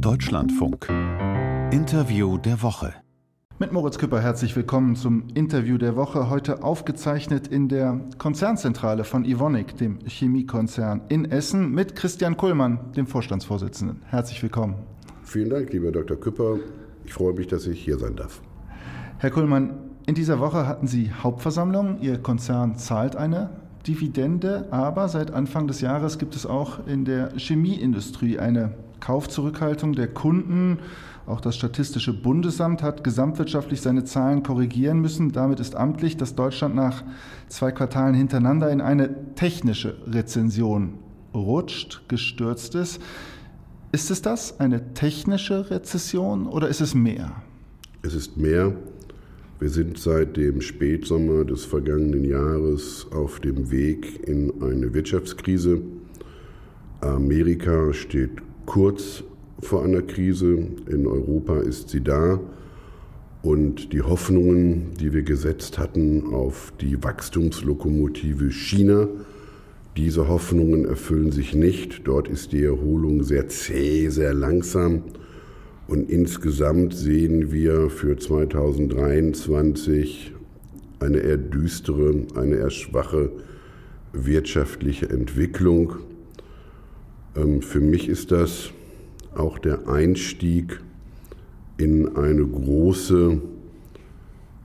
Deutschlandfunk. Interview der Woche. Mit Moritz Küpper herzlich willkommen zum Interview der Woche. Heute aufgezeichnet in der Konzernzentrale von Ivonic, dem Chemiekonzern in Essen, mit Christian Kullmann, dem Vorstandsvorsitzenden. Herzlich willkommen. Vielen Dank, lieber Dr. Küpper. Ich freue mich, dass ich hier sein darf. Herr Kullmann, in dieser Woche hatten Sie Hauptversammlung. Ihr Konzern zahlt eine Dividende, aber seit Anfang des Jahres gibt es auch in der Chemieindustrie eine Kaufzurückhaltung der Kunden. Auch das Statistische Bundesamt hat gesamtwirtschaftlich seine Zahlen korrigieren müssen. Damit ist amtlich, dass Deutschland nach zwei Quartalen hintereinander in eine technische Rezension rutscht, gestürzt ist. Ist es das, eine technische Rezession oder ist es mehr? Es ist mehr. Wir sind seit dem Spätsommer des vergangenen Jahres auf dem Weg in eine Wirtschaftskrise. Amerika steht kurz vor einer Krise. In Europa ist sie da. Und die Hoffnungen, die wir gesetzt hatten auf die Wachstumslokomotive China, diese Hoffnungen erfüllen sich nicht. Dort ist die Erholung sehr zäh, sehr langsam. Und insgesamt sehen wir für 2023 eine eher düstere, eine eher schwache wirtschaftliche Entwicklung. Ähm, für mich ist das auch der Einstieg in eine große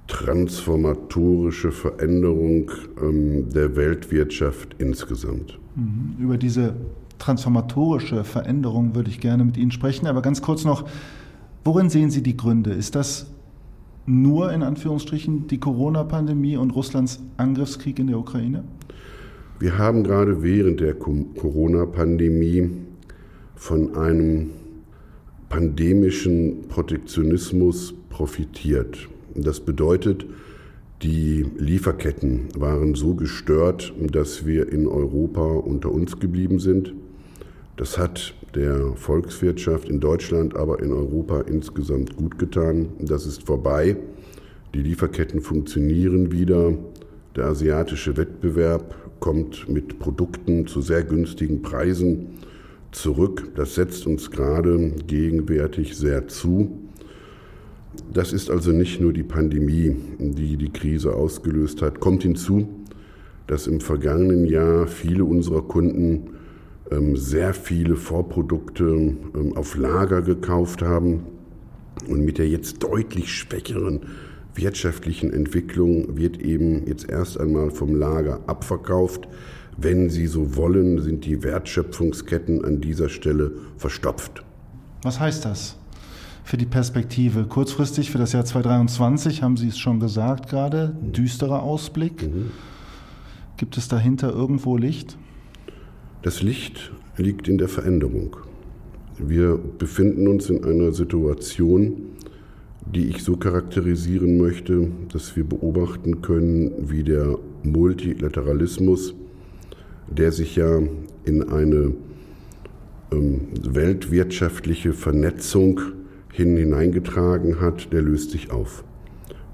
transformatorische Veränderung ähm, der Weltwirtschaft insgesamt. Mhm. Über diese transformatorische Veränderung würde ich gerne mit Ihnen sprechen, aber ganz kurz noch, worin sehen Sie die Gründe? Ist das nur in Anführungsstrichen die Corona-Pandemie und Russlands Angriffskrieg in der Ukraine? Wir haben gerade während der Corona-Pandemie von einem pandemischen Protektionismus profitiert. Das bedeutet, die Lieferketten waren so gestört, dass wir in Europa unter uns geblieben sind. Das hat der Volkswirtschaft in Deutschland, aber in Europa insgesamt gut getan. Das ist vorbei. Die Lieferketten funktionieren wieder. Der asiatische Wettbewerb kommt mit Produkten zu sehr günstigen Preisen zurück. Das setzt uns gerade gegenwärtig sehr zu. Das ist also nicht nur die Pandemie, die die Krise ausgelöst hat. Kommt hinzu, dass im vergangenen Jahr viele unserer Kunden ähm, sehr viele Vorprodukte ähm, auf Lager gekauft haben und mit der jetzt deutlich schwächeren wirtschaftlichen Entwicklung wird eben jetzt erst einmal vom Lager abverkauft. Wenn Sie so wollen, sind die Wertschöpfungsketten an dieser Stelle verstopft. Was heißt das für die Perspektive? Kurzfristig für das Jahr 2023 haben Sie es schon gesagt gerade, düsterer Ausblick. Mhm. Gibt es dahinter irgendwo Licht? Das Licht liegt in der Veränderung. Wir befinden uns in einer Situation, die ich so charakterisieren möchte, dass wir beobachten können, wie der Multilateralismus der sich ja in eine ähm, weltwirtschaftliche Vernetzung hin hineingetragen hat, der löst sich auf.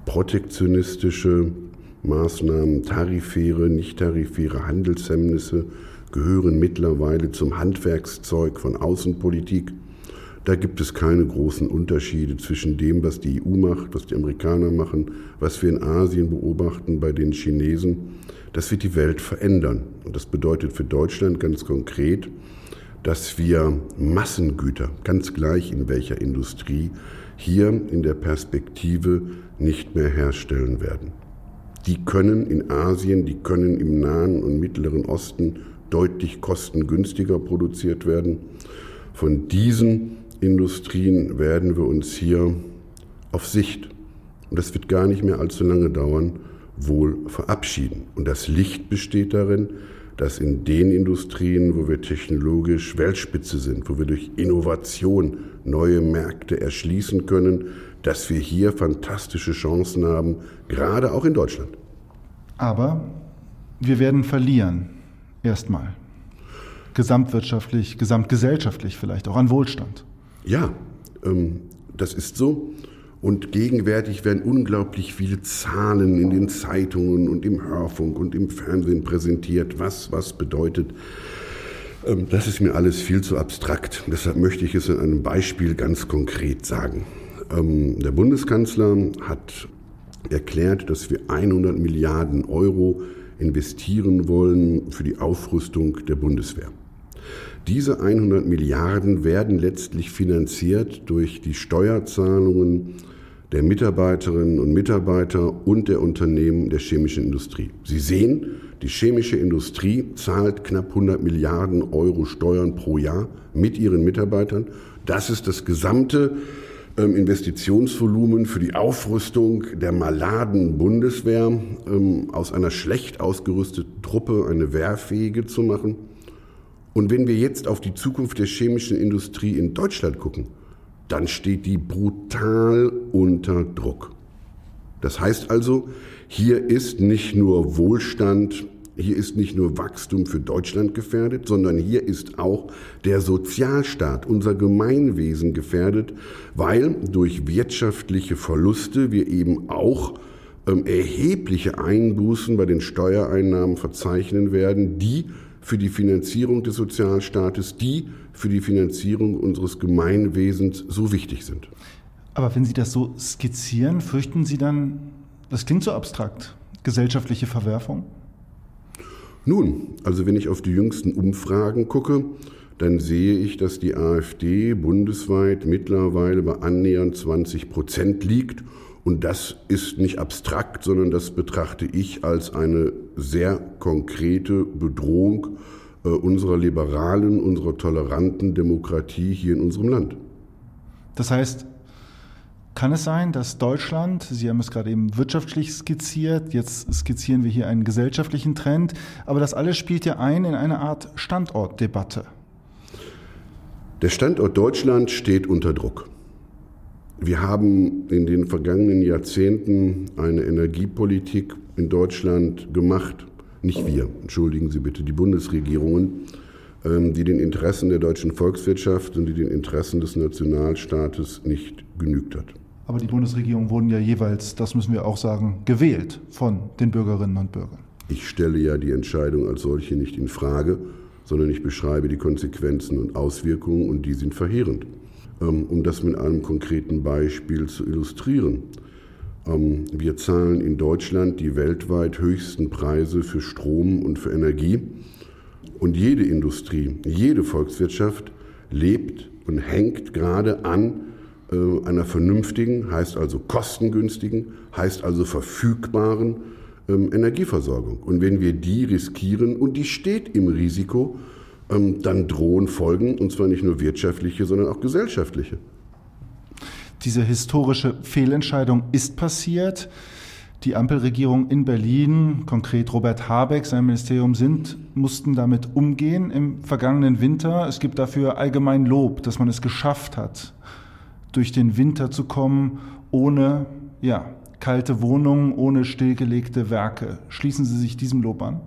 Protektionistische Maßnahmen, tarifäre, nicht tarifäre Handelshemmnisse gehören mittlerweile zum Handwerkszeug von Außenpolitik. Da gibt es keine großen Unterschiede zwischen dem, was die EU macht, was die Amerikaner machen, was wir in Asien beobachten bei den Chinesen. Das wird die Welt verändern. Und das bedeutet für Deutschland ganz konkret, dass wir Massengüter, ganz gleich in welcher Industrie, hier in der Perspektive nicht mehr herstellen werden. Die können in Asien, die können im Nahen und Mittleren Osten deutlich kostengünstiger produziert werden. Von diesen Industrien werden wir uns hier auf Sicht, und das wird gar nicht mehr allzu lange dauern, wohl verabschieden. Und das Licht besteht darin, dass in den Industrien, wo wir technologisch Weltspitze sind, wo wir durch Innovation neue Märkte erschließen können, dass wir hier fantastische Chancen haben, gerade auch in Deutschland. Aber wir werden verlieren, erstmal. Gesamtwirtschaftlich, gesamtgesellschaftlich vielleicht, auch an Wohlstand. Ja, ähm, das ist so. Und gegenwärtig werden unglaublich viele Zahlen in den Zeitungen und im Hörfunk und im Fernsehen präsentiert, was was bedeutet. Ähm, das ist mir alles viel zu abstrakt. Deshalb möchte ich es in einem Beispiel ganz konkret sagen. Ähm, der Bundeskanzler hat erklärt, dass wir 100 Milliarden Euro investieren wollen für die Aufrüstung der Bundeswehr. Diese 100 Milliarden werden letztlich finanziert durch die Steuerzahlungen der Mitarbeiterinnen und Mitarbeiter und der Unternehmen der chemischen Industrie. Sie sehen, die chemische Industrie zahlt knapp 100 Milliarden Euro Steuern pro Jahr mit ihren Mitarbeitern. Das ist das gesamte ähm, Investitionsvolumen für die Aufrüstung der maladen Bundeswehr ähm, aus einer schlecht ausgerüsteten Truppe eine wehrfähige zu machen. Und wenn wir jetzt auf die Zukunft der chemischen Industrie in Deutschland gucken, dann steht die brutal unter Druck. Das heißt also, hier ist nicht nur Wohlstand, hier ist nicht nur Wachstum für Deutschland gefährdet, sondern hier ist auch der Sozialstaat, unser Gemeinwesen gefährdet, weil durch wirtschaftliche Verluste wir eben auch ähm, erhebliche Einbußen bei den Steuereinnahmen verzeichnen werden, die für die Finanzierung des Sozialstaates, die für die Finanzierung unseres Gemeinwesens so wichtig sind. Aber wenn Sie das so skizzieren, fürchten Sie dann, das klingt so abstrakt, gesellschaftliche Verwerfung? Nun, also wenn ich auf die jüngsten Umfragen gucke, dann sehe ich, dass die AfD bundesweit mittlerweile bei annähernd 20 Prozent liegt und das ist nicht abstrakt, sondern das betrachte ich als eine sehr konkrete Bedrohung äh, unserer liberalen, unserer toleranten Demokratie hier in unserem Land. Das heißt, kann es sein, dass Deutschland, Sie haben es gerade eben wirtschaftlich skizziert, jetzt skizzieren wir hier einen gesellschaftlichen Trend, aber das alles spielt ja ein in eine Art Standortdebatte. Der Standort Deutschland steht unter Druck. Wir haben in den vergangenen Jahrzehnten eine Energiepolitik in Deutschland gemacht, nicht wir, entschuldigen Sie bitte, die Bundesregierungen, ähm, die den Interessen der deutschen Volkswirtschaft und die den Interessen des Nationalstaates nicht genügt hat. Aber die Bundesregierungen wurden ja jeweils, das müssen wir auch sagen, gewählt von den Bürgerinnen und Bürgern. Ich stelle ja die Entscheidung als solche nicht in Frage, sondern ich beschreibe die Konsequenzen und Auswirkungen und die sind verheerend. Ähm, um das mit einem konkreten Beispiel zu illustrieren. Ähm, wir zahlen in Deutschland die weltweit höchsten Preise für Strom und für Energie. Und jede Industrie, jede Volkswirtschaft lebt und hängt gerade an äh, einer vernünftigen, heißt also kostengünstigen, heißt also verfügbaren ähm, Energieversorgung. Und wenn wir die riskieren, und die steht im Risiko, dann drohen Folgen, und zwar nicht nur wirtschaftliche, sondern auch gesellschaftliche. Diese historische Fehlentscheidung ist passiert. Die Ampelregierung in Berlin, konkret Robert Habeck, sein Ministerium sind, mussten damit umgehen im vergangenen Winter. Es gibt dafür allgemein Lob, dass man es geschafft hat, durch den Winter zu kommen, ohne ja, kalte Wohnungen, ohne stillgelegte Werke. Schließen Sie sich diesem Lob an?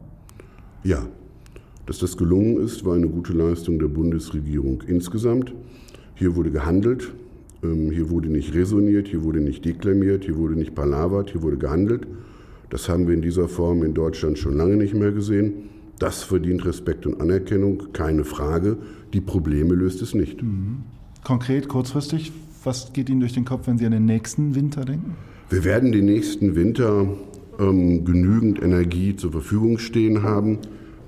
Ja, dass das gelungen ist, war eine gute Leistung der Bundesregierung insgesamt. Hier wurde gehandelt, ähm, hier wurde nicht resoniert, hier wurde nicht deklamiert, hier wurde nicht palavert, hier wurde gehandelt. Das haben wir in dieser Form in Deutschland schon lange nicht mehr gesehen. Das verdient Respekt und Anerkennung, keine Frage. Die Probleme löst es nicht. Mhm. Konkret, kurzfristig, was geht Ihnen durch den Kopf, wenn Sie an den nächsten Winter denken? Wir werden den nächsten Winter ähm, genügend Energie zur Verfügung stehen haben.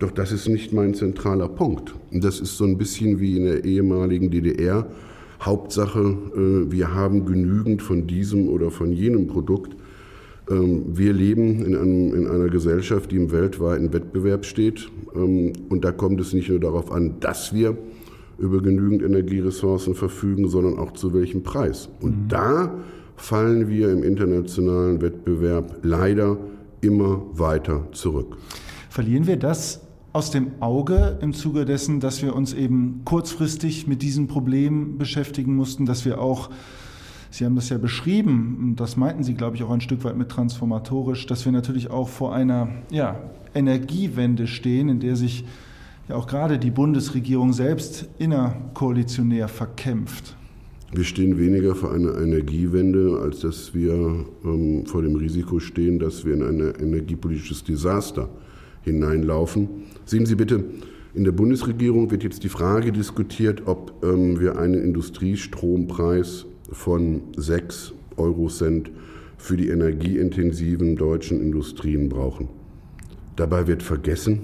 Doch das ist nicht mein zentraler Punkt. Das ist so ein bisschen wie in der ehemaligen DDR. Hauptsache, äh, wir haben genügend von diesem oder von jenem Produkt. Ähm, wir leben in, einem, in einer Gesellschaft, die im weltweiten Wettbewerb steht. Ähm, und da kommt es nicht nur darauf an, dass wir über genügend Energieressourcen verfügen, sondern auch zu welchem Preis. Und mhm. da fallen wir im internationalen Wettbewerb leider immer weiter zurück. Verlieren wir das aus dem Auge im Zuge dessen, dass wir uns eben kurzfristig mit diesem Problem beschäftigen mussten, dass wir auch, Sie haben das ja beschrieben, und das meinten Sie, glaube ich, auch ein Stück weit mit transformatorisch, dass wir natürlich auch vor einer ja, Energiewende stehen, in der sich ja auch gerade die Bundesregierung selbst innerkoalitionär verkämpft. Wir stehen weniger vor einer Energiewende, als dass wir ähm, vor dem Risiko stehen, dass wir in ein energiepolitisches Desaster hineinlaufen. Sehen Sie bitte, In der Bundesregierung wird jetzt die Frage diskutiert, ob ähm, wir einen Industriestrompreis von 6 Eurocent für die energieintensiven deutschen Industrien brauchen. Dabei wird vergessen,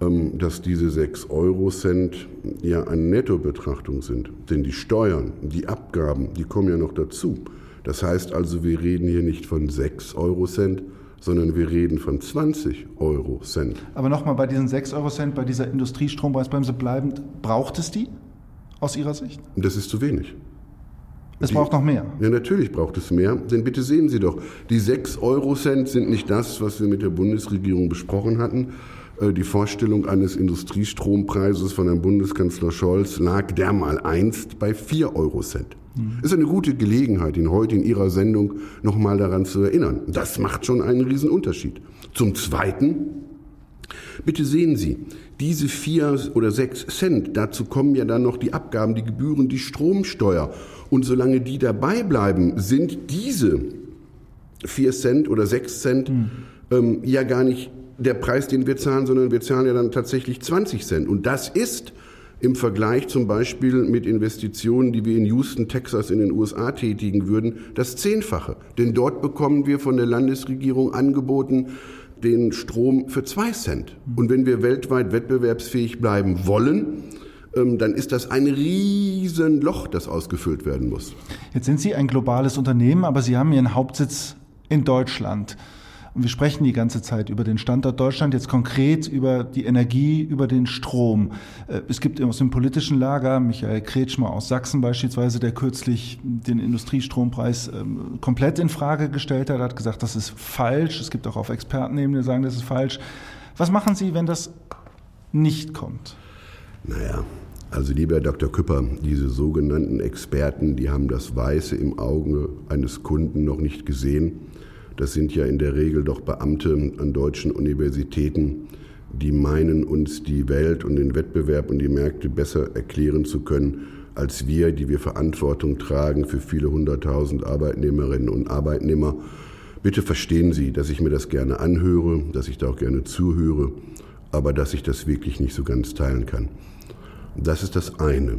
ähm, dass diese 6 Eurocent ja eine Nettobetrachtung sind. Denn die Steuern, die Abgaben, die kommen ja noch dazu. Das heißt also, wir reden hier nicht von 6 Eurocent, sondern wir reden von 20 Euro Cent. Aber nochmal bei diesen 6 Euro Cent, bei dieser Industriestrompreisbremse bleibend, braucht es die aus Ihrer Sicht? Das ist zu wenig. Es die, braucht noch mehr. Ja, natürlich braucht es mehr. Denn bitte sehen Sie doch, die 6 Euro Cent sind nicht das, was wir mit der Bundesregierung besprochen hatten. Äh, die Vorstellung eines Industriestrompreises von Herrn Bundeskanzler Scholz lag dermal einst bei 4 Euro Cent. Mhm. Ist eine gute Gelegenheit, ihn heute in Ihrer Sendung nochmal daran zu erinnern. Das macht schon einen Riesenunterschied. Zum Zweiten, bitte sehen Sie, diese vier oder sechs Cent, dazu kommen ja dann noch die Abgaben, die Gebühren, die Stromsteuer. Und solange die dabei bleiben, sind diese vier Cent oder sechs Cent mhm. ähm, ja gar nicht der Preis, den wir zahlen, sondern wir zahlen ja dann tatsächlich 20 Cent. Und das ist im Vergleich zum Beispiel mit Investitionen, die wir in Houston, Texas in den USA tätigen würden, das Zehnfache. Denn dort bekommen wir von der Landesregierung angeboten, den Strom für zwei Cent. Und wenn wir weltweit wettbewerbsfähig bleiben wollen, ähm, dann ist das ein Riesenloch, das ausgefüllt werden muss. Jetzt sind Sie ein globales Unternehmen, aber Sie haben Ihren Hauptsitz in Deutschland. Und wir sprechen die ganze Zeit über den Standort Deutschland, jetzt konkret über die Energie, über den Strom. Äh, es gibt aus dem politischen Lager Michael Kretschmer aus Sachsen beispielsweise, der kürzlich den Industriestrompreis ähm, komplett in Frage gestellt hat, hat gesagt, das ist falsch. Es gibt auch auf Expertenebene, die sagen, das ist falsch. Was machen Sie, wenn das nicht kommt? Naja, also lieber Herr Dr. Küpper, diese sogenannten Experten, die haben das Weiße im Auge eines Kunden noch nicht gesehen. Das sind ja in der Regel doch Beamte an deutschen Universitäten, die meinen, uns die Welt und den Wettbewerb und die Märkte besser erklären zu können, als wir, die wir Verantwortung tragen für viele hunderttausend Arbeitnehmerinnen und Arbeitnehmer. Bitte verstehen Sie, dass ich mir das gerne anhöre, dass ich da auch gerne zuhöre, aber dass ich das wirklich nicht so ganz teilen kann. Das ist das eine.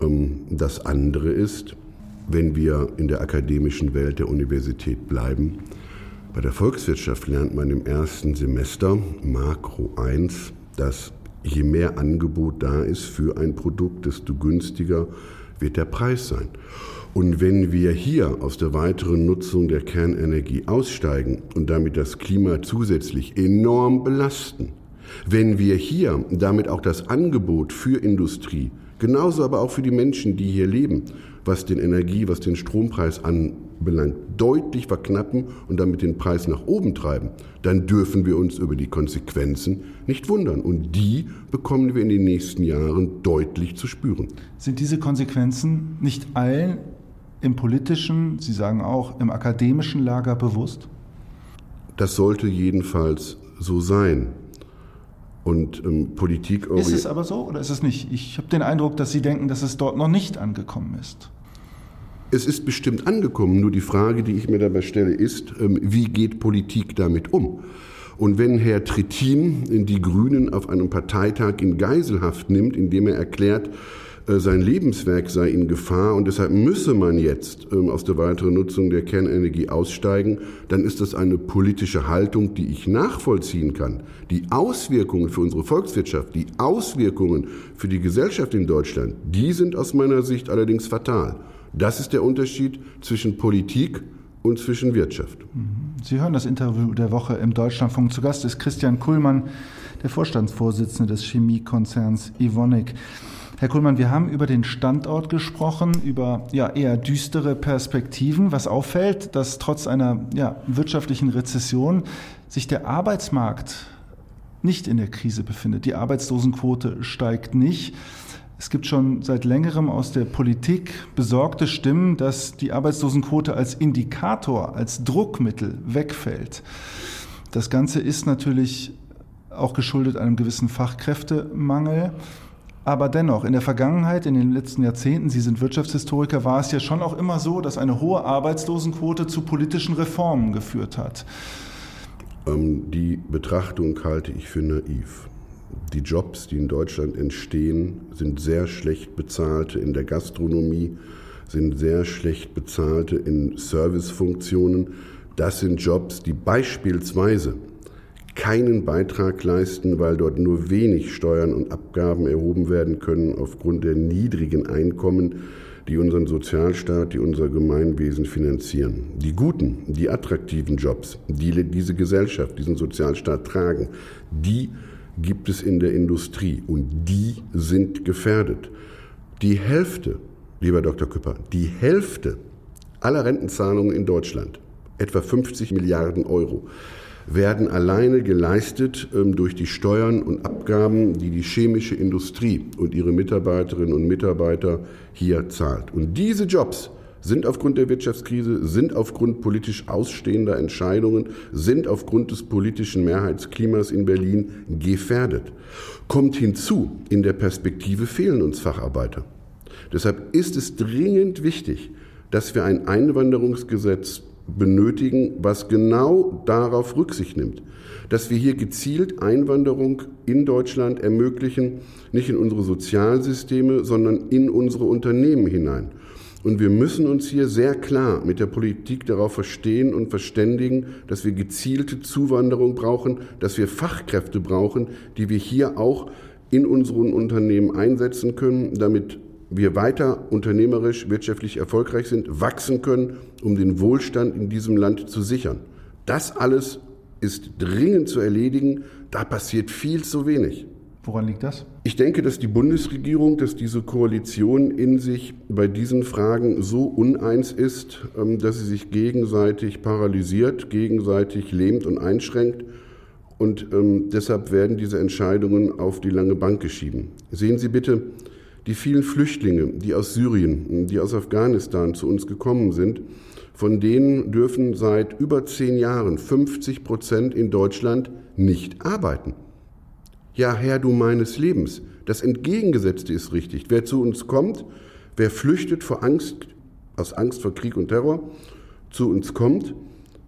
Ähm, das andere ist, wenn wir in der akademischen Welt der Universität bleiben, bei der Volkswirtschaft lernt man im ersten Semester Makro 1, dass je mehr Angebot da ist für ein Produkt, desto günstiger wird der Preis sein. Und wenn wir hier aus der weiteren Nutzung der Kernenergie aussteigen und damit das Klima zusätzlich enorm belasten, wenn wir hier damit auch das Angebot für Industrie, genauso aber auch für die Menschen, die hier leben, was den Energie, was den Strompreis anbelangt, deutlich verknappen und damit den Preis nach oben treiben, dann dürfen wir uns über die Konsequenzen nicht wundern. Und die bekommen wir in den nächsten Jahren deutlich zu spüren. Sind diese Konsequenzen nicht allen im politischen, Sie sagen auch im akademischen Lager bewusst? Das sollte jedenfalls so sein. Und ähm, Politik. Ist es aber so oder ist es nicht? Ich habe den Eindruck, dass Sie denken, dass es dort noch nicht angekommen ist. Es ist bestimmt angekommen, nur die Frage, die ich mir dabei stelle, ist, ähm, wie geht Politik damit um? Und wenn Herr Trittin die Grünen auf einem Parteitag in Geiselhaft nimmt, indem er erklärt, äh, sein Lebenswerk sei in Gefahr und deshalb müsse man jetzt ähm, aus der weiteren Nutzung der Kernenergie aussteigen, dann ist das eine politische Haltung, die ich nachvollziehen kann. Die Auswirkungen für unsere Volkswirtschaft, die Auswirkungen für die Gesellschaft in Deutschland, die sind aus meiner Sicht allerdings fatal. Das ist der Unterschied zwischen Politik und zwischen Wirtschaft. Sie hören das Interview der Woche im Deutschlandfunk. Zu Gast ist Christian Kuhlmann, der Vorstandsvorsitzende des Chemiekonzerns Evonik. Herr Kuhlmann, wir haben über den Standort gesprochen, über ja, eher düstere Perspektiven. Was auffällt, dass trotz einer ja, wirtschaftlichen Rezession sich der Arbeitsmarkt nicht in der Krise befindet. Die Arbeitslosenquote steigt nicht. Es gibt schon seit längerem aus der Politik besorgte Stimmen, dass die Arbeitslosenquote als Indikator, als Druckmittel wegfällt. Das Ganze ist natürlich auch geschuldet einem gewissen Fachkräftemangel. Aber dennoch, in der Vergangenheit, in den letzten Jahrzehnten, Sie sind Wirtschaftshistoriker, war es ja schon auch immer so, dass eine hohe Arbeitslosenquote zu politischen Reformen geführt hat. Ähm, die Betrachtung halte ich für naiv. Die Jobs, die in Deutschland entstehen, sind sehr schlecht bezahlte in der Gastronomie, sind sehr schlecht bezahlte in Servicefunktionen. Das sind Jobs, die beispielsweise keinen Beitrag leisten, weil dort nur wenig Steuern und Abgaben erhoben werden können aufgrund der niedrigen Einkommen, die unseren Sozialstaat, die unser Gemeinwesen finanzieren. Die guten, die attraktiven Jobs, die diese Gesellschaft, diesen Sozialstaat tragen, die gibt es in der Industrie und die sind gefährdet. Die Hälfte, lieber Dr. Küpper, die Hälfte aller Rentenzahlungen in Deutschland, etwa 50 Milliarden Euro, werden alleine geleistet ähm, durch die Steuern und Abgaben, die die chemische Industrie und ihre Mitarbeiterinnen und Mitarbeiter hier zahlt. Und diese Jobs sind aufgrund der Wirtschaftskrise, sind aufgrund politisch ausstehender Entscheidungen, sind aufgrund des politischen Mehrheitsklimas in Berlin gefährdet. Kommt hinzu, in der Perspektive fehlen uns Facharbeiter. Deshalb ist es dringend wichtig, dass wir ein Einwanderungsgesetz benötigen, was genau darauf Rücksicht nimmt, dass wir hier gezielt Einwanderung in Deutschland ermöglichen, nicht in unsere Sozialsysteme, sondern in unsere Unternehmen hinein. Und wir müssen uns hier sehr klar mit der Politik darauf verstehen und verständigen, dass wir gezielte Zuwanderung brauchen, dass wir Fachkräfte brauchen, die wir hier auch in unseren Unternehmen einsetzen können, damit wir weiter unternehmerisch, wirtschaftlich erfolgreich sind, wachsen können, um den Wohlstand in diesem Land zu sichern. Das alles ist dringend zu erledigen. Da passiert viel zu wenig. Woran liegt das? Ich denke, dass die Bundesregierung, dass diese Koalition in sich bei diesen Fragen so uneins ist, ähm, dass sie sich gegenseitig paralysiert, gegenseitig lähmt und einschränkt. Und ähm, deshalb werden diese Entscheidungen auf die lange Bank geschieben. Sehen Sie bitte, die vielen Flüchtlinge, die aus Syrien, die aus Afghanistan zu uns gekommen sind, von denen dürfen seit über zehn Jahren 50 Prozent in Deutschland nicht arbeiten. Ja, Herr du meines Lebens, das Entgegengesetzte ist richtig. Wer zu uns kommt, wer flüchtet vor Angst, aus Angst vor Krieg und Terror, zu uns kommt,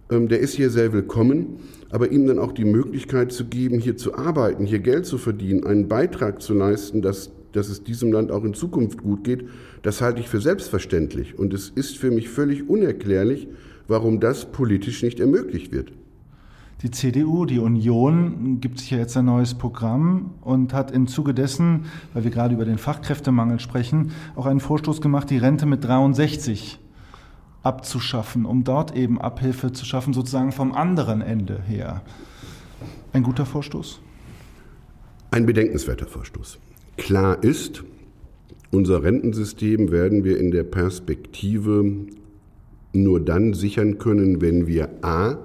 ähm, der ist hier sehr willkommen, aber ihm dann auch die Möglichkeit zu geben, hier zu arbeiten, hier Geld zu verdienen, einen Beitrag zu leisten, dass dass es diesem Land auch in Zukunft gut geht, das halte ich für selbstverständlich. Und es ist für mich völlig unerklärlich, warum das politisch nicht ermöglicht wird. Die CDU, die Union, gibt sich ja jetzt ein neues Programm und hat im Zuge dessen, weil wir gerade über den Fachkräftemangel sprechen, auch einen Vorstoß gemacht, die Rente mit 63 abzuschaffen, um dort eben Abhilfe zu schaffen, sozusagen vom anderen Ende her. Ein guter Vorstoß? Ein bedenkenswerter Vorstoß. Klar ist, unser Rentensystem werden wir in der Perspektive nur dann sichern können, wenn wir a.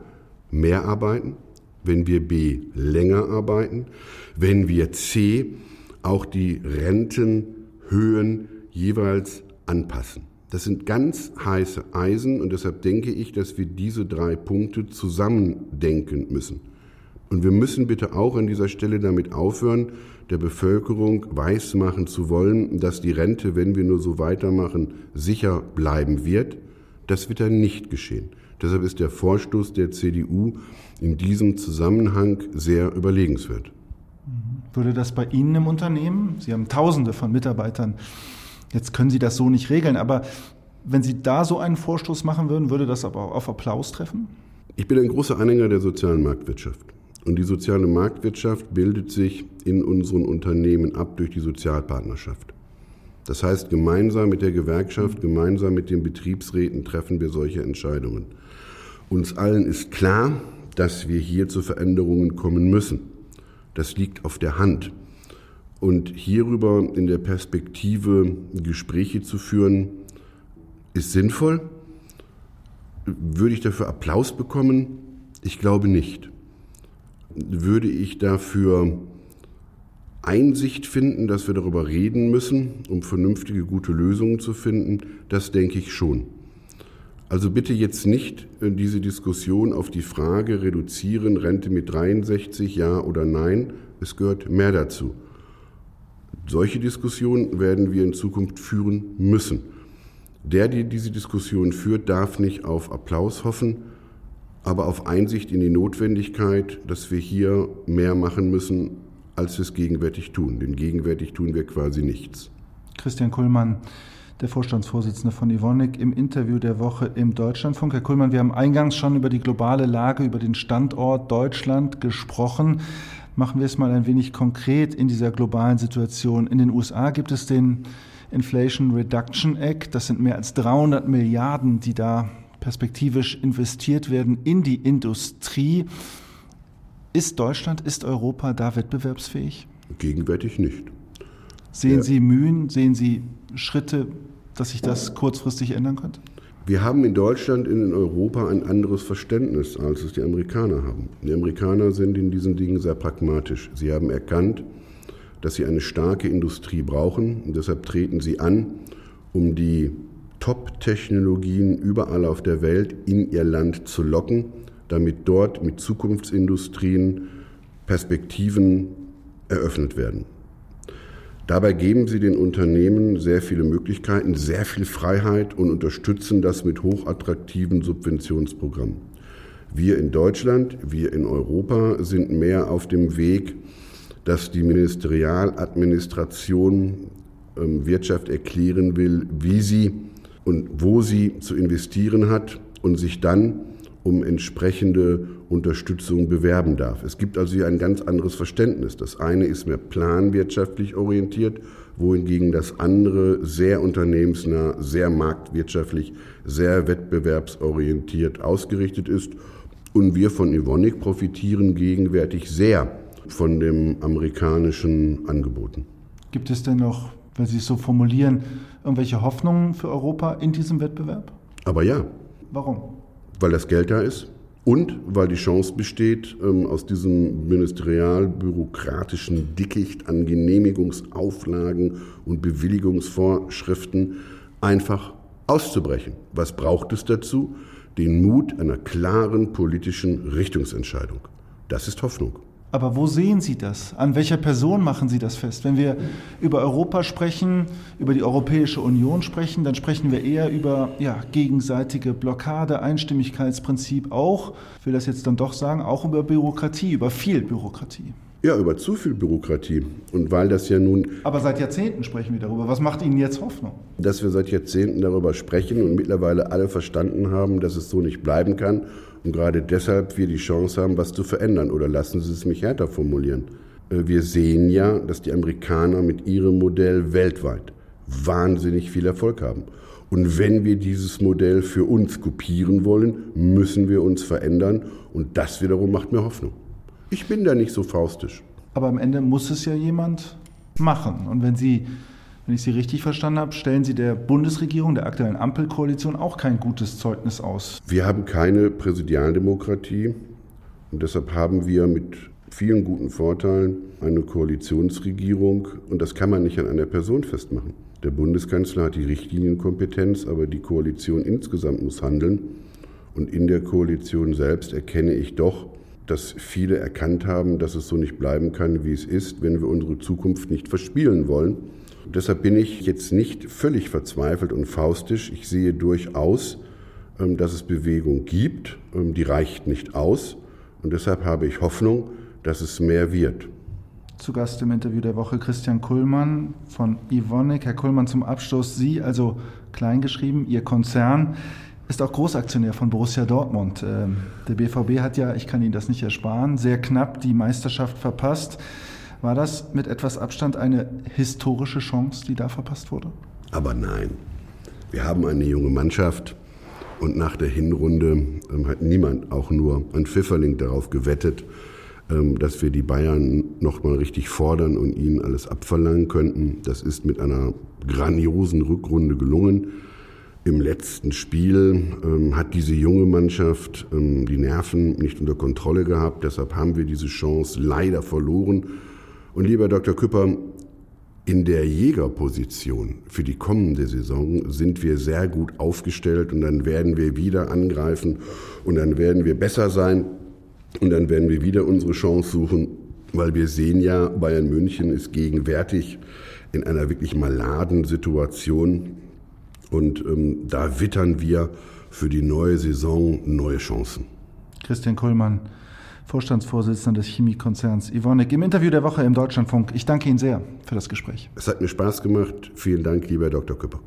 mehr arbeiten, wenn wir b. länger arbeiten, wenn wir c. auch die Rentenhöhen jeweils anpassen. Das sind ganz heiße Eisen und deshalb denke ich, dass wir diese drei Punkte zusammendenken müssen. Und wir müssen bitte auch an dieser Stelle damit aufhören, der Bevölkerung weismachen zu wollen, dass die Rente, wenn wir nur so weitermachen, sicher bleiben wird. Das wird dann nicht geschehen. Deshalb ist der Vorstoß der CDU in diesem Zusammenhang sehr überlegenswert. Würde das bei Ihnen im Unternehmen, Sie haben Tausende von Mitarbeitern, jetzt können Sie das so nicht regeln, aber wenn Sie da so einen Vorstoß machen würden, würde das aber auf Applaus treffen? Ich bin ein großer Anhänger der sozialen Marktwirtschaft. Und die soziale Marktwirtschaft bildet sich in unseren Unternehmen ab durch die Sozialpartnerschaft. Das heißt, gemeinsam mit der Gewerkschaft, gemeinsam mit den Betriebsräten treffen wir solche Entscheidungen. Uns allen ist klar, dass wir hier zu Veränderungen kommen müssen. Das liegt auf der Hand. Und hierüber in der Perspektive Gespräche zu führen, ist sinnvoll. Würde ich dafür Applaus bekommen? Ich glaube nicht würde ich dafür Einsicht finden, dass wir darüber reden müssen, um vernünftige, gute Lösungen zu finden? Das denke ich schon. Also bitte jetzt nicht äh, diese Diskussion auf die Frage reduzieren, Rente mit 63, ja oder nein. Es gehört mehr dazu. Solche Diskussionen werden wir in Zukunft führen müssen. Der, der diese Diskussion führt, darf nicht auf Applaus hoffen, aber auf Einsicht in die Notwendigkeit, dass wir hier mehr machen müssen, als wir es gegenwärtig tun. Denn gegenwärtig tun wir quasi nichts. Christian Kuhlmann, der Vorstandsvorsitzende von Evonik, im Interview der Woche im Deutschlandfunk. Herr Kuhlmann, wir haben eingangs schon über die globale Lage, über den Standort Deutschland gesprochen. Machen wir es mal ein wenig konkret in dieser globalen Situation. In den USA gibt es den Inflation Reduction Act. Das sind mehr als 300 Milliarden, die da perspektivisch investiert werden in die Industrie. Ist Deutschland, ist Europa da wettbewerbsfähig? Gegenwärtig nicht. Sehen ja. Sie Mühen, sehen Sie Schritte, dass sich das kurzfristig ändern könnte? Wir haben in Deutschland, in Europa ein anderes Verständnis, als es die Amerikaner haben. Die Amerikaner sind in diesen Dingen sehr pragmatisch. Sie haben erkannt, dass sie eine starke Industrie brauchen und deshalb treten sie an, um die Top-Technologien überall auf der Welt in ihr Land zu locken, damit dort mit Zukunftsindustrien Perspektiven eröffnet werden. Dabei geben sie den Unternehmen sehr viele Möglichkeiten, sehr viel Freiheit und unterstützen das mit hochattraktiven Subventionsprogrammen. Wir in Deutschland, wir in Europa sind mehr auf dem Weg, dass die Ministerialadministration ähm, Wirtschaft erklären will, wie sie und wo sie zu investieren hat und sich dann um entsprechende Unterstützung bewerben darf. Es gibt also hier ein ganz anderes Verständnis. Das eine ist mehr planwirtschaftlich orientiert, wohingegen das andere sehr unternehmensnah, sehr marktwirtschaftlich, sehr wettbewerbsorientiert ausgerichtet ist. Und wir von Evonik profitieren gegenwärtig sehr von dem amerikanischen Angeboten. Gibt es denn noch, wenn Sie es so formulieren, irgendwelche Hoffnungen für Europa in diesem Wettbewerb? Aber ja. Warum? Weil das Geld da ist und weil die Chance besteht, ähm, aus diesem ministerial-bürokratischen Dickicht an Genehmigungsauflagen und Bewilligungsvorschriften einfach auszubrechen. Was braucht es dazu? Den Mut einer klaren politischen Richtungsentscheidung. Das ist Hoffnung. Aber wo sehen Sie das? An welcher Person machen Sie das fest? Wenn wir über Europa sprechen, über die Europäische Union sprechen, dann sprechen wir eher über ja, gegenseitige Blockade, Einstimmigkeitsprinzip auch, ich will das jetzt dann doch sagen, auch über Bürokratie, über viel Bürokratie. Ja, über zu viel Bürokratie. Und weil das ja nun. Aber seit Jahrzehnten sprechen wir darüber. Was macht Ihnen jetzt Hoffnung? Dass wir seit Jahrzehnten darüber sprechen und mittlerweile alle verstanden haben, dass es so nicht bleiben kann und gerade deshalb wir die Chance haben, was zu verändern. Oder lassen Sie es mich härter formulieren. Äh, wir sehen ja, dass die Amerikaner mit ihrem Modell weltweit wahnsinnig viel Erfolg haben. Und wenn wir dieses Modell für uns kopieren wollen, müssen wir uns verändern. Und das wiederum macht mir Hoffnung. Ich bin da nicht so faustisch. Aber am Ende muss es ja jemand machen. Und wenn Sie, wenn ich Sie richtig verstanden habe, stellen Sie der Bundesregierung, der aktuellen Ampelkoalition auch kein gutes Zeugnis aus. Wir haben keine Präsidialdemokratie. Und deshalb haben wir mit vielen guten Vorteilen eine Koalitionsregierung. Und das kann man nicht an einer Person festmachen. Der Bundeskanzler hat die Richtlinienkompetenz, aber die Koalition insgesamt muss handeln. Und in der Koalition selbst erkenne ich doch, dass viele erkannt haben, dass es so nicht bleiben kann, wie es ist, wenn wir unsere Zukunft nicht verspielen wollen. Und deshalb bin ich jetzt nicht völlig verzweifelt und faustisch. Ich sehe durchaus, ähm, dass es Bewegung gibt. Ähm, die reicht nicht aus. Und deshalb habe ich Hoffnung, dass es mehr wird. Zu Gast im Interview der Woche Christian Kullmann von Ivonik. Herr Kullmann, zum Abschluss Sie, also kleingeschrieben, Ihr Konzern ist auch Großaktionär von Borussia Dortmund. Ähm, der BVB hat ja, ich kann Ihnen das nicht ersparen, sehr knapp die Meisterschaft verpasst. War das mit etwas Abstand eine historische Chance, die da verpasst wurde? Aber nein. Wir haben eine junge Mannschaft und nach der Hinrunde ähm, hat niemand auch nur ein Pfifferling darauf gewettet, ähm, dass wir die Bayern noch mal richtig fordern und ihnen alles abverlangen könnten. Das ist mit einer grandiosen Rückrunde gelungen. Im letzten Spiel ähm, hat diese junge Mannschaft ähm, die Nerven nicht unter Kontrolle gehabt. Deshalb haben wir diese Chance leider verloren. Und lieber Dr. Küpper, in der Jägerposition für die kommende Saison sind wir sehr gut aufgestellt und dann werden wir wieder angreifen und dann werden wir besser sein und dann werden wir wieder unsere Chance suchen, weil wir sehen ja, Bayern München ist gegenwärtig in einer wirklich maladen Situation und ähm, da wittern wir für die neue Saison neue Chancen. Christian Kollmann, Vorstandsvorsitzender des Chemiekonzerns Ivonik, im Interview der Woche im Deutschlandfunk. Ich danke Ihnen sehr für das Gespräch. Es hat mir Spaß gemacht. Vielen Dank, lieber Dr. Küpper.